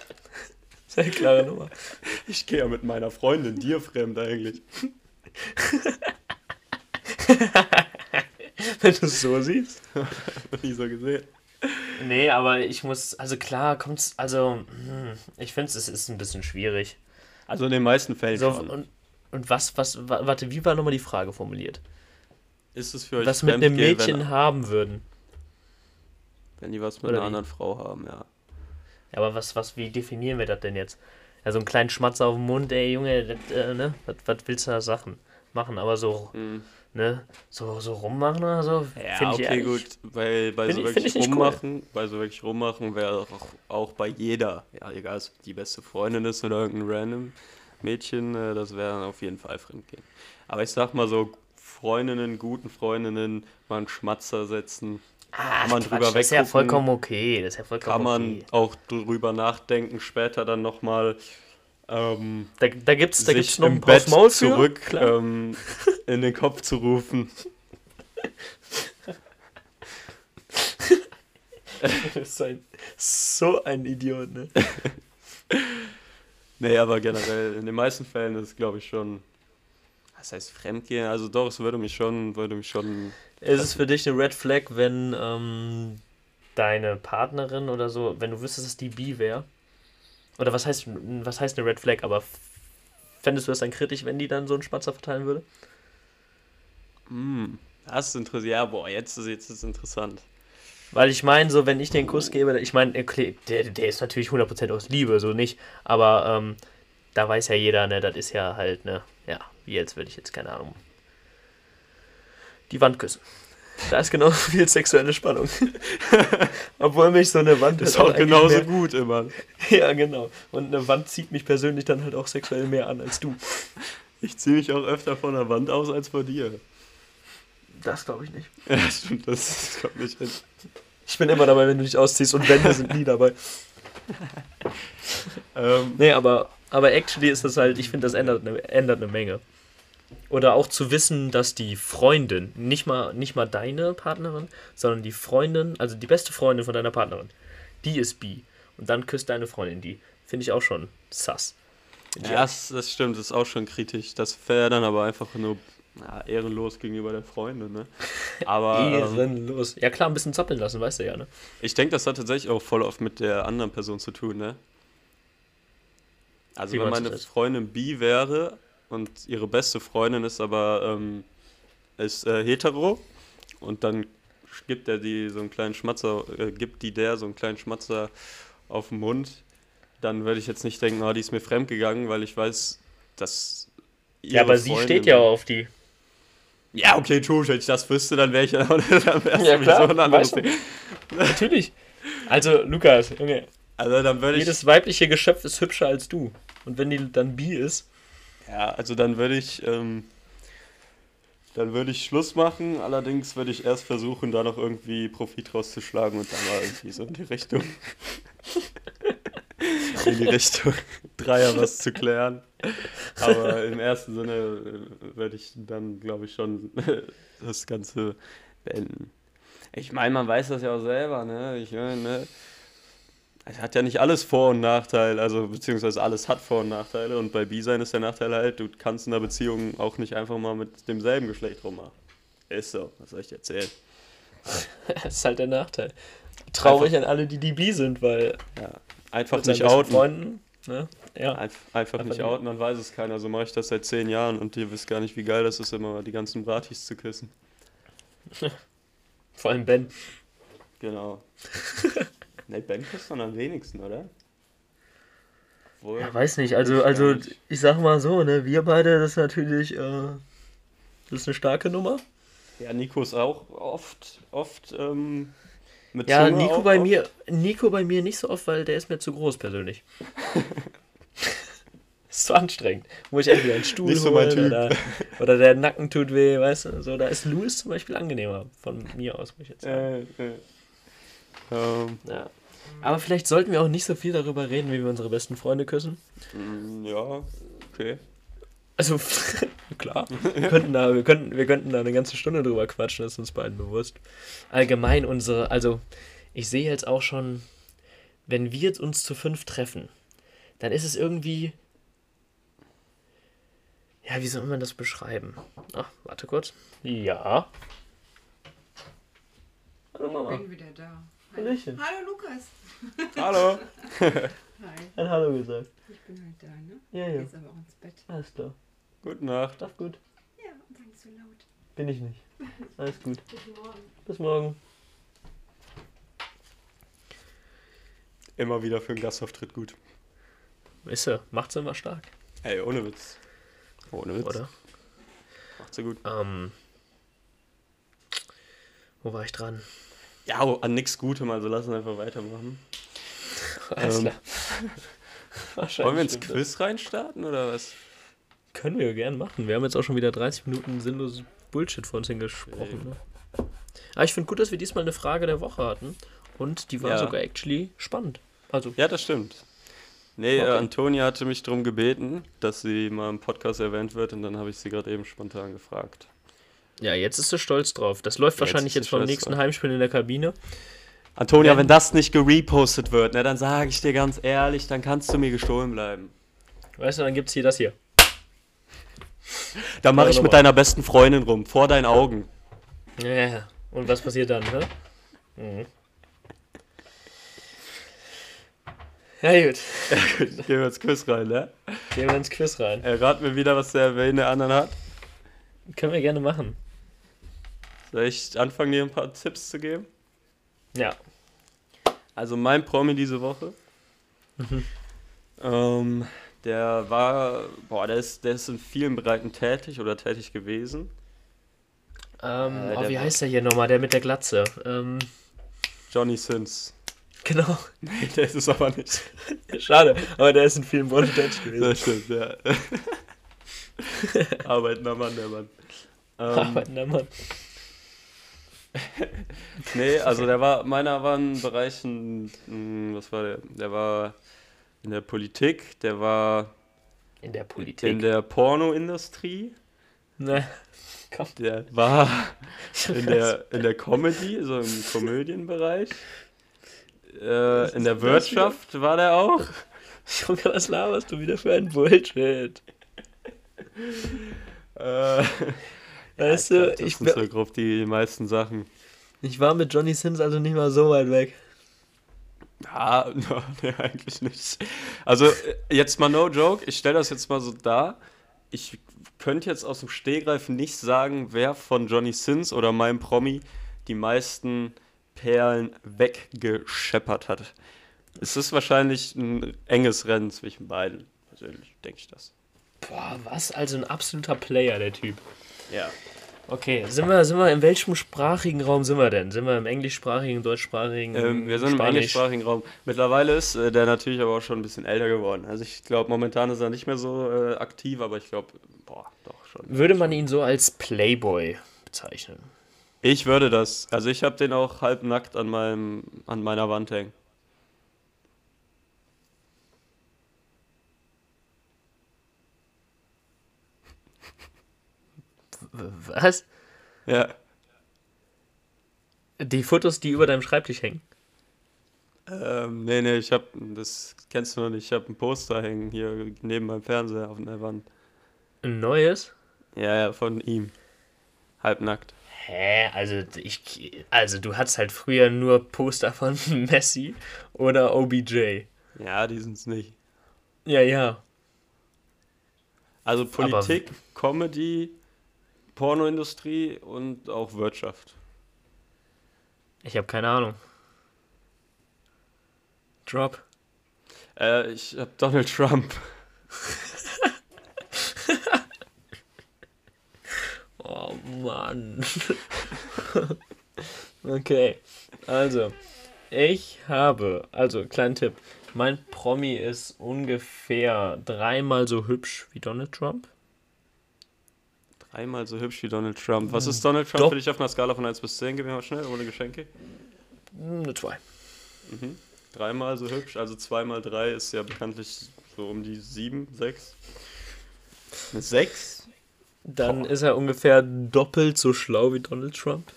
Sehr klare Nummer. Ich gehe ja mit meiner Freundin dir fremd eigentlich. <laughs> Wenn du es so siehst. <laughs> Nie so gesehen. Nee, aber ich muss, also klar, kommt's, also, hm, ich finde es ist ein bisschen schwierig. Also in den meisten Fällen so. Und, und was, was, warte, wie war nochmal die Frage formuliert? Ist es für euch Was mit einem Mädchen wenn, haben würden? Wenn die was mit Oder einer wie? anderen Frau haben, ja. Ja, aber was, was, wie definieren wir das denn jetzt? Ja, so einen kleinen Schmatzer auf dem Mund, ey, Junge, das, äh, ne? Was, was willst du da Sachen machen? Aber so, mhm ne, so, so rummachen oder so. Ja, okay, ich gut. Bei, bei so wirklich rummachen, cool. bei so wirklich rummachen wäre auch, auch bei jeder, ja, egal, ob die beste Freundin ist oder irgendein random Mädchen, äh, das wäre dann auf jeden Fall fremdgehen. Aber ich sag mal so, Freundinnen, guten Freundinnen, mal einen Schmatzer setzen. Ah, kann man Quatsch, drüber das ist ja vollkommen okay. Das ist ja vollkommen kann man okay. auch drüber nachdenken, später dann nochmal ähm, da da gibt es da gibt's noch ein Bett zurück ähm, <laughs> in den Kopf zu rufen. <laughs> ist ein, so ein Idiot, ne? <laughs> nee, aber generell, in den meisten Fällen ist es, glaube ich, schon. Was heißt Fremdgehen? Also doch, es würde mich schon, würde mich schon. Ist es für dich eine Red Flag, wenn ähm, deine Partnerin oder so, wenn du wüsstest, dass die bi wäre oder was heißt, was heißt eine Red Flag? Aber fändest du das dann kritisch, wenn die dann so einen Spatzer verteilen würde? Hm, das ist interessant. Ja, boah, jetzt ist, jetzt ist interessant. Weil ich meine, so, wenn ich den Kuss gebe, ich meine, okay, der, der ist natürlich 100% aus Liebe, so nicht. Aber ähm, da weiß ja jeder, ne, das ist ja halt, ne, ja, wie jetzt würde ich jetzt, keine Ahnung, die Wand küssen. Da ist genauso <laughs> viel sexuelle Spannung. <laughs> Obwohl mich so eine Wand ist auch genauso mehr... gut immer. <laughs> Ja, genau. Und eine Wand zieht mich persönlich dann halt auch sexuell mehr an als du. Ich ziehe mich auch öfter von der Wand aus als vor dir. Das glaube ich nicht. <laughs> Ja, stimmt, das <laughs> kommt nicht hin. Ich bin immer dabei, wenn du dich ausziehst und Wände sind nie dabei. <laughs> ähm, nee, aber, aber actually ist das halt, ich finde, das ändert eine, ändert eine Menge. Oder auch zu wissen, dass die Freundin, nicht mal, nicht mal deine Partnerin, sondern die Freundin, also die beste Freundin von deiner Partnerin, die ist bi. Und dann küsst deine Freundin die. Finde ich auch schon sass. Ja, das, das, stimmt, das ist auch schon kritisch. Das wäre dann aber einfach nur ja, ehrenlos gegenüber der Freundin, ne? <laughs> Aber, ähm, ehrenlos. ja klar, ein bisschen zappeln lassen, weißt du ja, ne? Ich denke, das hat tatsächlich auch voll oft mit der anderen Person zu tun, ne? Also Wie wenn meine Freundin bi wäre, und ihre beste Freundin ist aber ähm, ist äh, hetero und dann gibt er die so einen kleinen Schmatzer, äh, gibt die der so einen kleinen Schmatzer auf den Mund, dann würde ich jetzt nicht denken, oh, die ist mir fremd gegangen, weil ich weiß, dass Ja, aber Freundin sie steht ja auch auf die. Ja, okay, true, wenn ich das wüsste, dann wäre ich ja, <laughs> dann ja klar, so ein anderes Natürlich. Also, Lukas, Junge. Also, dann würde ich. Jedes weibliche Geschöpf ist hübscher als du. Und wenn die dann bi ist, ja, also dann würde ich, ähm, dann würde ich Schluss machen. Allerdings würde ich erst versuchen, da noch irgendwie Profit rauszuschlagen und dann mal irgendwie so in die Richtung, <laughs> in die Richtung Dreier was zu klären. <laughs> Aber im ersten Sinne äh, würde ich dann, glaube ich, schon das Ganze beenden. Ich meine, man weiß das ja auch selber, ne? Ich meine, ne? es hat ja nicht alles Vor- und Nachteile, also beziehungsweise alles hat Vor- und Nachteile und bei B-Sein ist der Nachteil halt, du kannst in einer Beziehung auch nicht einfach mal mit demselben Geschlecht rummachen. Ist so, was soll ich dir erzählen? <laughs> das ist halt der Nachteil. Traurig an alle, die die bi sind, weil Ja. Einfach nicht outen. Freunden, ne? Ja. Einf einfach, Einfach nicht outen, dann weiß es keiner. So mache ich das seit zehn Jahren und ihr wisst gar nicht, wie geil das ist, immer die ganzen Bratis zu küssen. <laughs> Vor allem Ben. Genau. <laughs> ne, Ben küsst dann am wenigsten, oder? Wohl. Ja, weiß nicht, also, Ich also nicht. ich sag mal so, ne, wir beide, das ist natürlich, äh, das ist eine starke Nummer. Ja, Nico ist auch oft, oft ähm, mit Ja, Zunge Nico bei oft. mir, Nico bei mir nicht so oft, weil der ist mir zu groß persönlich. <laughs> ist zu anstrengend. Muss ich entweder einen Stuhl Nicht so holen oder, oder der Nacken tut weh, weißt du, so, da ist Louis zum Beispiel angenehmer, von mir aus, muss ich jetzt sagen. Äh, äh. Ähm, Ja. Aber vielleicht sollten wir auch nicht so viel darüber reden, wie wir unsere besten Freunde küssen. mm, ja, okay. Also, <laughs> klar. Wir könnten, da, wir, könnten, wir könnten da eine ganze Stunde drüber quatschen, das ist uns beiden bewusst. Allgemein unsere, also, ich sehe jetzt auch schon, wenn wir jetzt uns zu fünf treffen, dann ist es irgendwie. Ja, wie soll man das beschreiben? Ach, warte kurz. Ja. Hallo Mama. bin wieder da. Hallöchen. Hallo Lukas. Hallo. <laughs> Hi. Ein Hallo gesagt. Ich bin halt da, ne? Ja, ja. Jetzt aber auch ins Bett. Alles klar. Gute Nacht. Schlaf gut. Ja, und sei nicht so laut. Bin ich nicht. Alles gut. <laughs> Guten Morgen. Bis morgen. Immer wieder für einen Gastauftritt gut. Ist er. Macht's immer stark, Ey, ohne Witz. Ohne Witz. oder? Macht so gut. Ähm. Wo war ich dran? Ja, an nichts Gutem, also lass uns einfach weitermachen. <laughs> Alles Ähm, klar. <laughs> Wollen wir ins. Quiz reinstarten oder was? Können wir gern machen. Wir haben jetzt auch schon wieder 30 Minuten sinnloses Bullshit vor uns hingesprochen. Ne? Aber ich finde gut, dass wir diesmal eine Frage der Woche hatten. Und die war Ja. sogar actually spannend. Also, Ja, das stimmt. Nee, äh, Okay. Antonia hatte mich darum gebeten, dass sie mal im Podcast erwähnt wird und dann habe ich sie gerade eben spontan gefragt. ja, jetzt ist sie stolz drauf. Das läuft Jetzt wahrscheinlich jetzt vom stolz nächsten drauf. Heimspiel in der Kabine. Antonia, Wenn- wenn das nicht gerepostet wird, ne, dann sage ich dir ganz ehrlich, dann kannst du mir gestohlen bleiben. Weißt du, dann gibt's hier das hier. Da mache ich mit deiner besten Freundin rum, vor deinen Augen. Ja. Und was passiert dann, ne? Mhm. Ja, gut. Gehen wir ins Quiz rein, ne? Gehen wir ins Quiz rein. Errat mir wieder, was der Wayne der anderen hat. Können wir gerne machen. Soll ich anfangen, dir ein paar Tipps zu geben? Ja. Also mein Promi diese Woche. Ähm, der war, boah, der ist, der ist in vielen Bereichen tätig oder tätig gewesen. Ähm, Äh, oh, wie heißt der hier nochmal? Der mit der Glatze. Ähm, Johnny Sins. <laughs> genau. <laughs> Der ist es aber nicht. <laughs> Schade, aber der ist in vielen Branchen tätig gewesen. Das stimmt, ja. Arbeitender Mann, der Mann. Ähm, Arbeitender Mann. nee, also der war, meiner war in Bereichen, mh, was war der? Der war in der Politik, der war In der Politik. in der Pornoindustrie, ne, komm. der war in der, in der Comedy, so im Komödienbereich. Äh, in der Wirtschaft war der auch. <laughs> Junge, was laberst du wieder für ein Bullshit? <laughs> Äh, Weißt ja, du, das ich, sind so grob die meisten Sachen. ich war mit Johnny Sins also nicht mal so weit weg. Ja, <laughs> no, nee, eigentlich nicht. Also, äh, jetzt mal no joke, ich stelle das jetzt mal so dar. Ich könnte jetzt aus dem Stehgreif nicht sagen, wer von Johnny Sins oder meinem Promi die meisten Perlen weggescheppert hat. Es ist wahrscheinlich ein enges Rennen zwischen beiden. Persönlich denke ich das. Boah, was? Also ein absoluter Player, der Typ. Ja. Okay, sind wir, sind wir, in welchem sprachigen Raum sind wir denn? Sind wir im englischsprachigen, deutschsprachigen, Ähm, wir sind im Spanisch? englischsprachigen Raum. Mittlerweile ist äh, der natürlich aber auch schon ein bisschen älter geworden. Also ich glaube, momentan ist er nicht mehr so äh, aktiv, aber ich glaube, boah, doch schon. Würde man ihn so als Playboy bezeichnen? Ich würde das. Also ich habe den auch halbnackt an meinem an meiner Wand hängen. Was? Ja. Die Fotos, die über deinem Schreibtisch hängen? Ähm, nee, nee, ich habe das kennst du noch nicht. Ich habe ein Poster hängen hier neben meinem Fernseher auf der Wand. Ein neues? Ja, ja, von ihm. Halbnackt. Hä? Also, ich, also du hattest halt früher nur Poster von <laughs> Messi oder OBJ. Ja, die sind es nicht. Ja, ja. Also Politik, Comedy, Pornoindustrie und auch Wirtschaft. Ich habe keine Ahnung. Drop. Äh, ich hab Donald Trump. <laughs> Oh Mann. <laughs> okay. Also, ich habe, also, kleinen Tipp. Mein Promi ist ungefähr dreimal so hübsch wie Donald Trump. Dreimal so hübsch wie Donald Trump. Was ist Donald Trump Doch. für dich auf einer Skala von 1 bis 10? Gib mir mal schnell, ohne Geschenke. Hm, Eine 2. Dreimal so hübsch, also zweimal drei ist ja bekanntlich so um die 7, 6. Eine 6? Dann ist er ungefähr doppelt so schlau wie Donald Trump.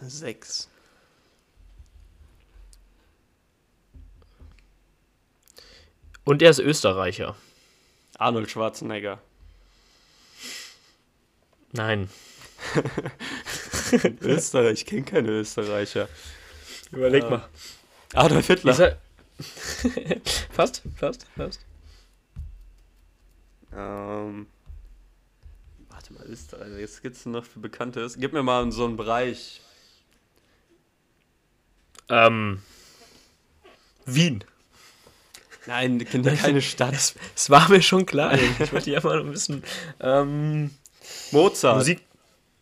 6. Und er ist Österreicher. Arnold Schwarzenegger. Nein. <laughs> Österreich, ich kenne keine Österreicher. Überleg Ja. mal. Adolf Hitler. Er <laughs> fast, fast, fast. Ähm, warte mal, Österreich. Jetzt gibt's denn noch für Bekannte. Gib mir mal so einen Bereich. Ähm. Wien. Nein, Kinder, keine Stadt. Es war mir schon klar. Ich wollte ja mal ein bisschen. Ähm, Mozart. Musik.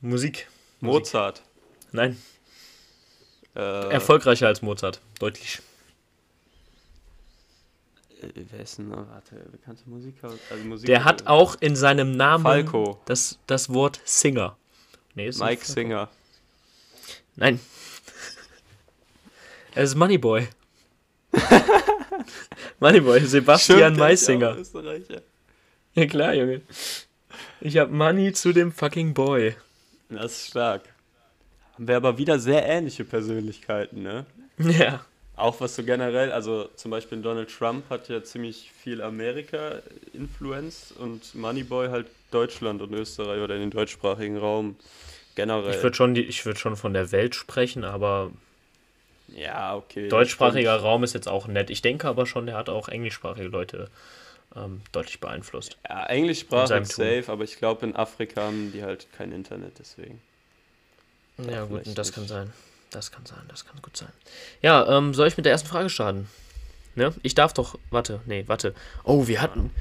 Musik. Mozart. Nein, Äh, erfolgreicher als Mozart. Deutlich. Wer ist denn? Warte, bekannte Musiker. Also Musik Der hat auch in seinem Namen Falco. Das, das Wort Singer. Nee, Mike Singer. Nein. <laughs> Er ist Moneyboy. <laughs> Moneyboy, Sebastian ja Meisinger. Österreicher. Ja klar, Junge. Ich hab Money zu dem fucking Boy. Das ist stark. Haben wir aber wieder sehr ähnliche Persönlichkeiten, ne? Ja. Auch was so generell, also zum Beispiel Donald Trump hat ja ziemlich viel Amerika-Influenz und Moneyboy halt Deutschland und Österreich oder in den deutschsprachigen Raum generell. Ich würde schon, die- ich würd schon von der Welt sprechen, aber ja, okay. deutschsprachiger. Raum ist jetzt auch nett. Ich denke aber schon, der hat auch englischsprachige Leute ähm, deutlich beeinflusst. Ja, englischsprachig Ton. safe, aber ich glaube in Afrika haben die halt kein Internet, deswegen. Ja, gut, vielleicht das nicht. kann sein. Das kann sein, das kann gut sein. Ja, ähm, soll ich mit der ersten Frage starten? Ne? Ich darf doch, warte, nee, warte. Oh, wir hatten,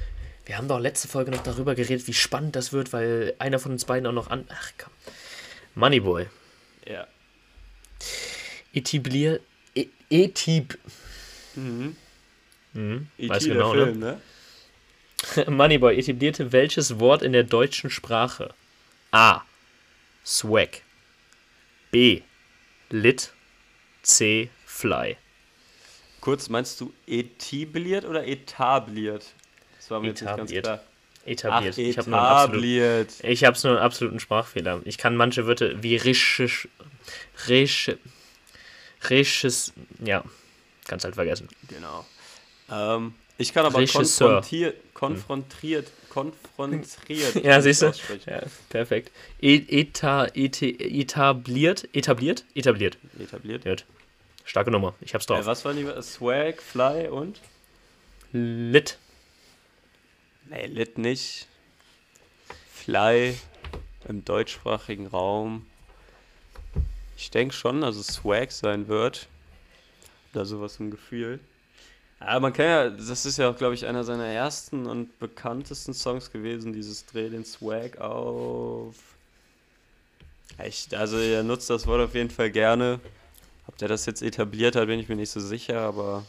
wir haben doch letzte Folge noch darüber geredet, wie spannend das wird, weil einer von uns beiden auch noch an. Ach komm. Moneyboy. Ja. Etiblier. E Etib. Mhm. Hm, E.T. weiß genau, Film, ne? ne? <laughs> Moneyboy etablierte welches Wort in der deutschen Sprache? A. Swag. B. Lit. C. Fly. Kurz, meinst du etabliert oder etabliert? Das war mir jetzt nicht ganz Etabliert. klar. Etabliert. Ach, ich habe nur etabliert. Ich nur einen absoluten Sprachfehler. Ich kann manche Wörter wie risches, risches, risches, ja, ganz halt vergessen. Genau. Ähm, ich kann aber Regisseur. konfrontiert, konfrontiert, konfrontiert. <laughs> Ja, siehst du? Ja, perfekt. E eta, ete, etabliert, etabliert, etabliert. Etabliert. Gut. Starke Nummer. Ich hab's Äh, drauf. was waren die? Swag, Fly und? Lit. Nee, Lit nicht. Fly im deutschsprachigen Raum. Ich denke schon, dass es Swag sein wird. Oder sowas im Gefühl. Aber man kann ja, das ist ja auch, glaube ich, einer seiner ersten und bekanntesten Songs gewesen, dieses Dreh den Swag auf. Echt, also er nutzt das Wort auf jeden Fall gerne. Ob der das jetzt etabliert hat, bin ich mir nicht so sicher, aber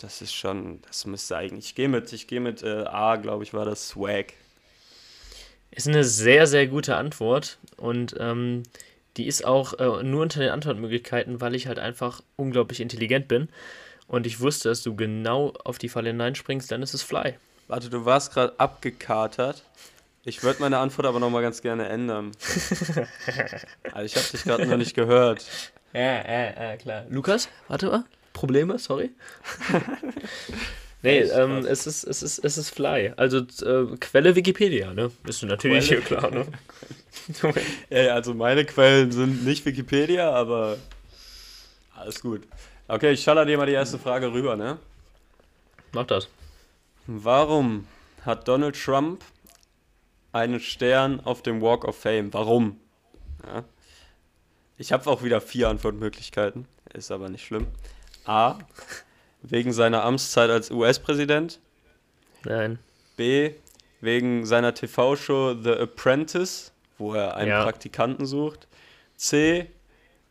das ist schon, das müsste eigentlich. Ich gehe mit, ich gehe mit äh, A, glaube ich, war das Swag. Ist eine sehr, sehr gute Antwort und ähm, die ist auch äh, nur unter den Antwortmöglichkeiten, weil ich halt einfach unglaublich intelligent bin und ich wusste, dass du genau auf die Falle hineinspringst, dann ist es Fly. Warte, du warst gerade abgekatert. Ich würde meine Antwort aber nochmal ganz gerne ändern. <laughs> also ich habe dich gerade noch nicht gehört. Ja, ja, ja, klar. Lukas, warte mal. Probleme, sorry. <laughs> nee, ähm, es ist, es ist, es ist Fly. Also äh, Quelle Wikipedia, ne? Bist du natürlich Quelle? hier <laughs> klar, ne? Ja, also meine Quellen sind nicht Wikipedia, aber alles gut. Okay, ich schaller dir mal die erste Frage rüber, ne? Mach das. Warum hat Donald Trump einen Stern auf dem Walk of Fame? Warum? Ja. Ich habe auch wieder vier Antwortmöglichkeiten, ist aber nicht schlimm. A. Wegen seiner Amtszeit als US-Präsident. Nein. B. Wegen seiner TV-Show The Apprentice, wo er einen Ja. Praktikanten sucht. C.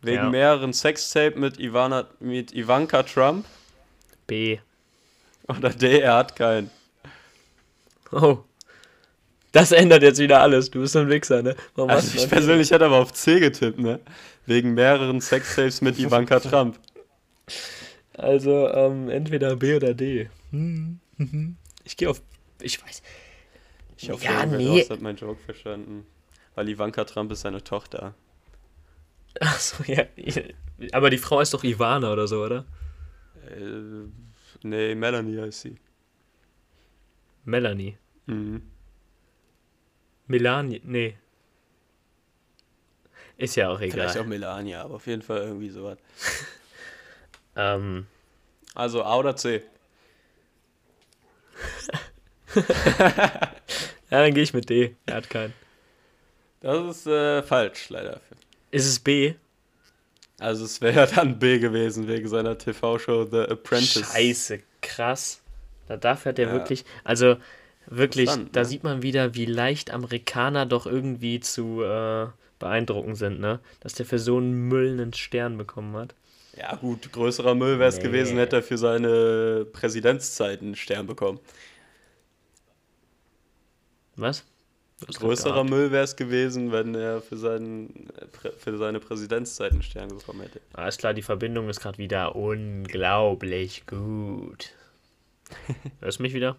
Wegen Ja. mehreren Sextape mit, Ivana, mit Ivanka Trump. B. Oder D. Er hat keinen. Oh. Das ändert jetzt wieder alles. Du bist ein Wichser, ne? Warum Also hast du ich persönlich hätte aber auf C getippt, ne? Wegen mehreren Sextapes mit Ivanka Trump. Also, ähm, entweder B oder D. Ich gehe auf. Ich weiß. Ich hoffe, Ja, nee. draußen hat meinen Joke verstanden. Weil Ivanka Trump ist seine Tochter. Achso, ja. Aber die Frau ist doch Ivana oder so, oder? Äh, nee, Melanie heißt sie. Melanie. Mhm. Melanie. Nee. Ist ja auch Vielleicht auch egal. Melania, aber auf jeden Fall irgendwie sowas. <laughs> Ähm, Also A oder C? <laughs> ja, dann gehe ich mit D. Er hat keinen. Das ist äh, falsch, leider. Ist es B? Also es wäre dann B gewesen, wegen seiner TV-Show The Apprentice. Scheiße, krass. Da darf er der Ja. wirklich. Also, wirklich, da ne? sieht man wieder, wie leicht Amerikaner doch irgendwie zu äh, beeindrucken sind, ne? Dass der für so einen Müll einen Stern bekommen hat. Ja gut, größerer Müll wäre es Nee. gewesen, hätte er für seine Präsidentszeit einen Stern bekommen. Was? Größerer. Müll wäre es gewesen, wenn er für, seinen, für seine Präsidentszeit einen Stern bekommen hätte. Alles klar, die Verbindung ist gerade wieder unglaublich gut. <laughs> Hörst du mich wieder?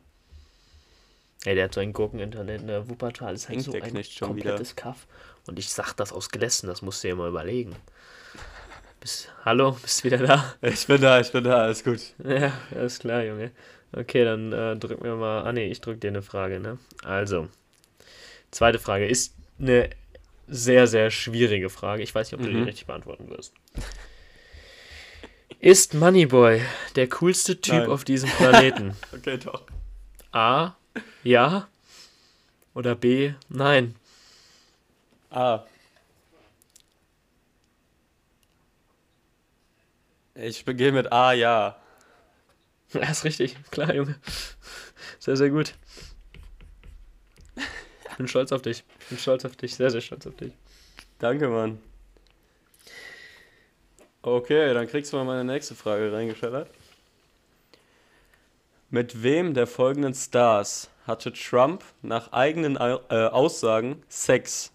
Ey, der hat so ein Gurken-Internet, ne? Wuppertal ist halt so der ein komplettes Kaff. Und ich sag das aus Glässen, das musst du dir mal überlegen. Bist, hallo, bist du wieder da? Ich bin da, ich bin da, alles gut. <laughs> Ja, alles klar, Junge. Okay, dann äh, drück mir mal. Ah, nee, ich drück dir eine Frage, ne? Also, zweite Frage ist eine sehr, sehr schwierige Frage. Ich weiß nicht, ob du die Mhm. richtig beantworten wirst. Ist Moneyboy der coolste Typ Nein. auf diesem Planeten? <laughs> Okay, doch. A. Ja. Oder B. Nein. Ah. Ich begehe mit A, ja. <laughs> Ja, ist richtig. Klar, Junge. Sehr, sehr gut. Ich bin stolz auf dich. Ich bin stolz auf dich. Sehr, sehr stolz auf dich. Danke, Mann. Okay, dann kriegst du mal meine nächste Frage reingeschallert. Mit wem der folgenden Stars hatte Trump nach eigenen äh, Aussagen Sex?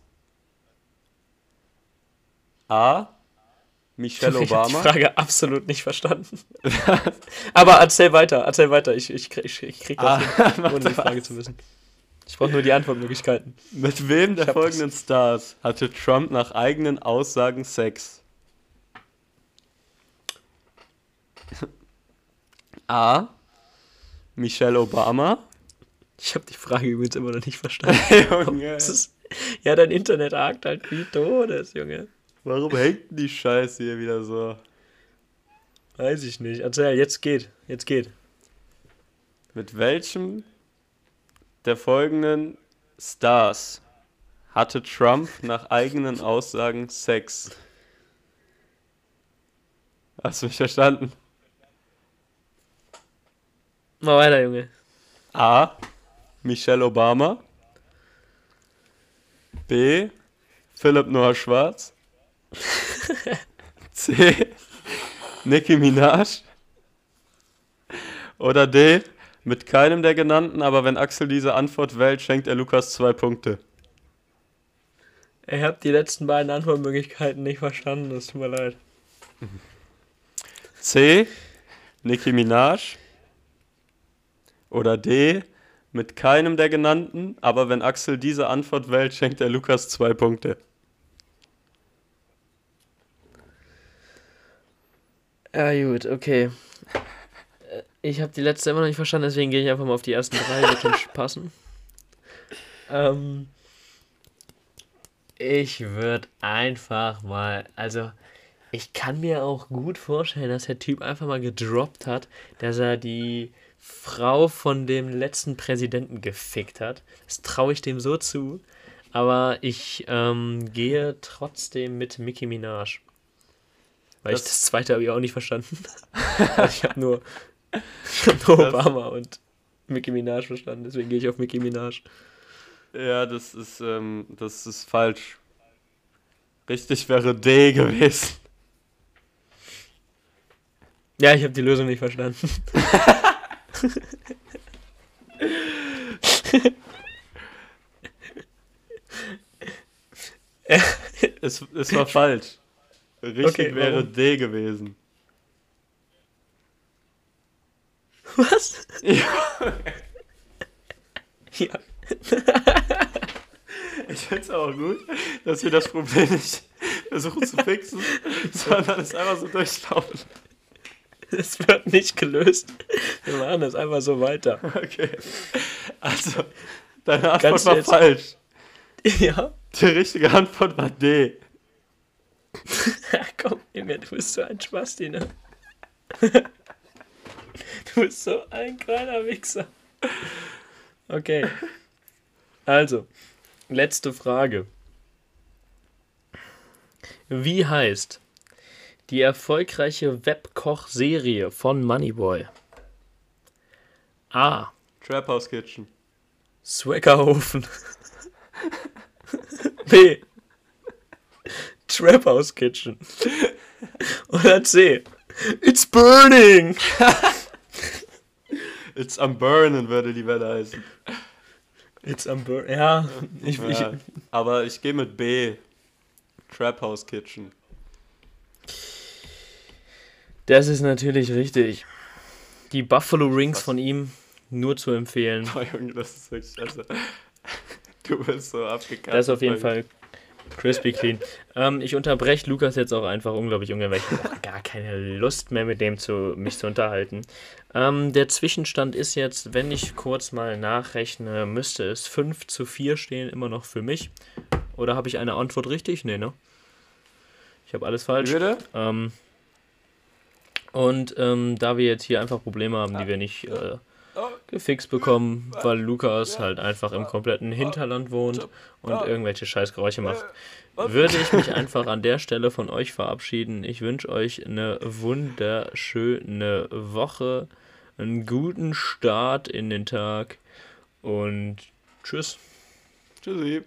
A. Michelle Ich habe die Obama. Frage absolut nicht verstanden. <laughs> Aber erzähl weiter, erzähl weiter. Ich, ich, krieg, ich, ich krieg das Ah, hin, <laughs> ohne die Frage zu wissen. Ich brauche nur die Antwortmöglichkeiten. Mit wem der hab das. folgenden Stars hatte Trump nach eigenen Aussagen Sex? A. Michelle Obama. Ich habe die Frage übrigens immer noch nicht verstanden. <laughs> Junge, ist, ja, dein Internet hakt halt wie Todes, Junge. warum hängt denn die Scheiße hier wieder so? Weiß ich nicht. Erzähl, jetzt geht. Jetzt geht. Mit welchem der folgenden Stars hatte Trump nach eigenen Aussagen Sex? Hast du mich verstanden? Mal weiter, Junge. A. Michelle Obama. B. Philipp Noah Schwarz. <laughs> C. Nicki Minaj. Oder D. Mit keinem der genannten, aber wenn Axel diese Antwort wählt, schenkt er Lukas zwei Punkte. Ich habe die letzten beiden Antwortmöglichkeiten nicht verstanden. Das tut mir leid. C. Nicki Minaj. Oder D. Mit keinem der genannten, aber wenn Axel diese Antwort wählt, schenkt er Lukas zwei Punkte. Ja, gut, okay. Ich habe die letzte immer noch nicht verstanden, deswegen gehe ich einfach mal auf die ersten drei, wird <laughs> passen. Ähm, Ich würde einfach mal, also ich kann mir auch gut vorstellen, dass der Typ einfach mal gedroppt hat, dass er die Frau von dem letzten Präsidenten gefickt hat. Das traue ich dem so zu. Aber ich ähm, gehe trotzdem mit Mickey Minaj. Weil ich Das- das zweite habe ich auch nicht verstanden. <laughs> Also ich habe nur, ich hab nur Obama und Mickey Minaj verstanden. Deswegen gehe ich auf Mickey Minaj. Ja, das ist, ähm, das ist falsch. Richtig wäre D gewesen. Ja, ich habe die Lösung nicht verstanden. <laughs> Es, es war falsch. Richtig Okay, wäre warum? D gewesen. Was? Ja. Ja. Ich finde es auch gut, dass wir das Problem nicht versuchen zu fixen, sondern es einfach so durchlaufen. Es wird nicht gelöst. Wir machen das einfach so weiter. Okay. Also, deine Antwort Kannst war falsch. Ja. Die richtige Antwort war D. <laughs> Komm, Junge, du bist so ein Spasti, ne? <laughs> Du bist so ein kleiner Wichser. Okay. Also, letzte Frage. Wie heißt die erfolgreiche Webkoch-Serie von Moneyboy? A. Trap House Kitchen. Swaggerhofen. <laughs> B. Trap House Kitchen. Oder C. It's burning. <laughs> It's am Burnen würde die Welle heißen. It's am burn. Ja, ich, ich, Ja, aber ich gehe mit B. Trap House Kitchen. das ist natürlich richtig. Die Buffalo Rings Was? von ihm nur zu empfehlen. <laughs> Boah, Junge, das ist wirklich. Also, du bist so abgekackt. Das ist auf jeden Fall crispy clean. Ähm, ich unterbreche Lukas jetzt auch einfach unglaublich ungern, weil ich habe gar keine Lust mehr mit dem zu mich zu unterhalten. Ähm, der Zwischenstand ist jetzt, wenn ich kurz mal nachrechne, müsste es 5 zu 4 stehen, immer noch für mich. Oder habe ich eine Antwort richtig? Nee, ne? Ich habe alles falsch. bitte? Ähm, und ähm, da wir jetzt hier einfach Probleme haben, die wir nicht äh, gefixt bekommen, weil Lukas halt einfach im kompletten Hinterland wohnt und irgendwelche Scheißgeräusche macht, würde ich mich einfach an der Stelle von euch verabschieden. Ich wünsche euch eine wunderschöne Woche, einen guten Start in den Tag und tschüss. Tschüssi.